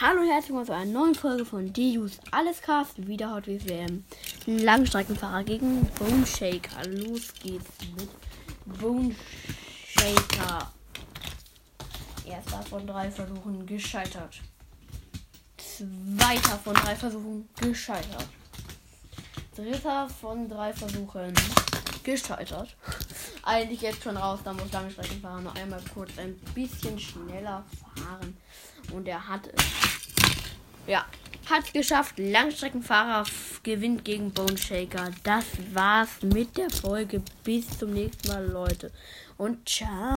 Hallo und herzlich willkommen zu einer neuen Folge von Deus Alles Cast. Wieder Hot Wheels WM. Langstreckenfahrer gegen Bone Shaker. Los geht's mit Bone Shaker. Erster von drei Versuchen gescheitert. Zweiter von drei Versuchen gescheitert. Dritter von drei Versuchen gescheitert. Eigentlich jetzt schon raus, da muss Langstreckenfahrer noch einmal kurz ein bisschen schneller fahren. Und er hat es. Ja, hat es geschafft. Langstreckenfahrer gewinnt gegen Bone Shaker. Das war's mit der Folge. Bis zum nächsten Mal, Leute. Und ciao.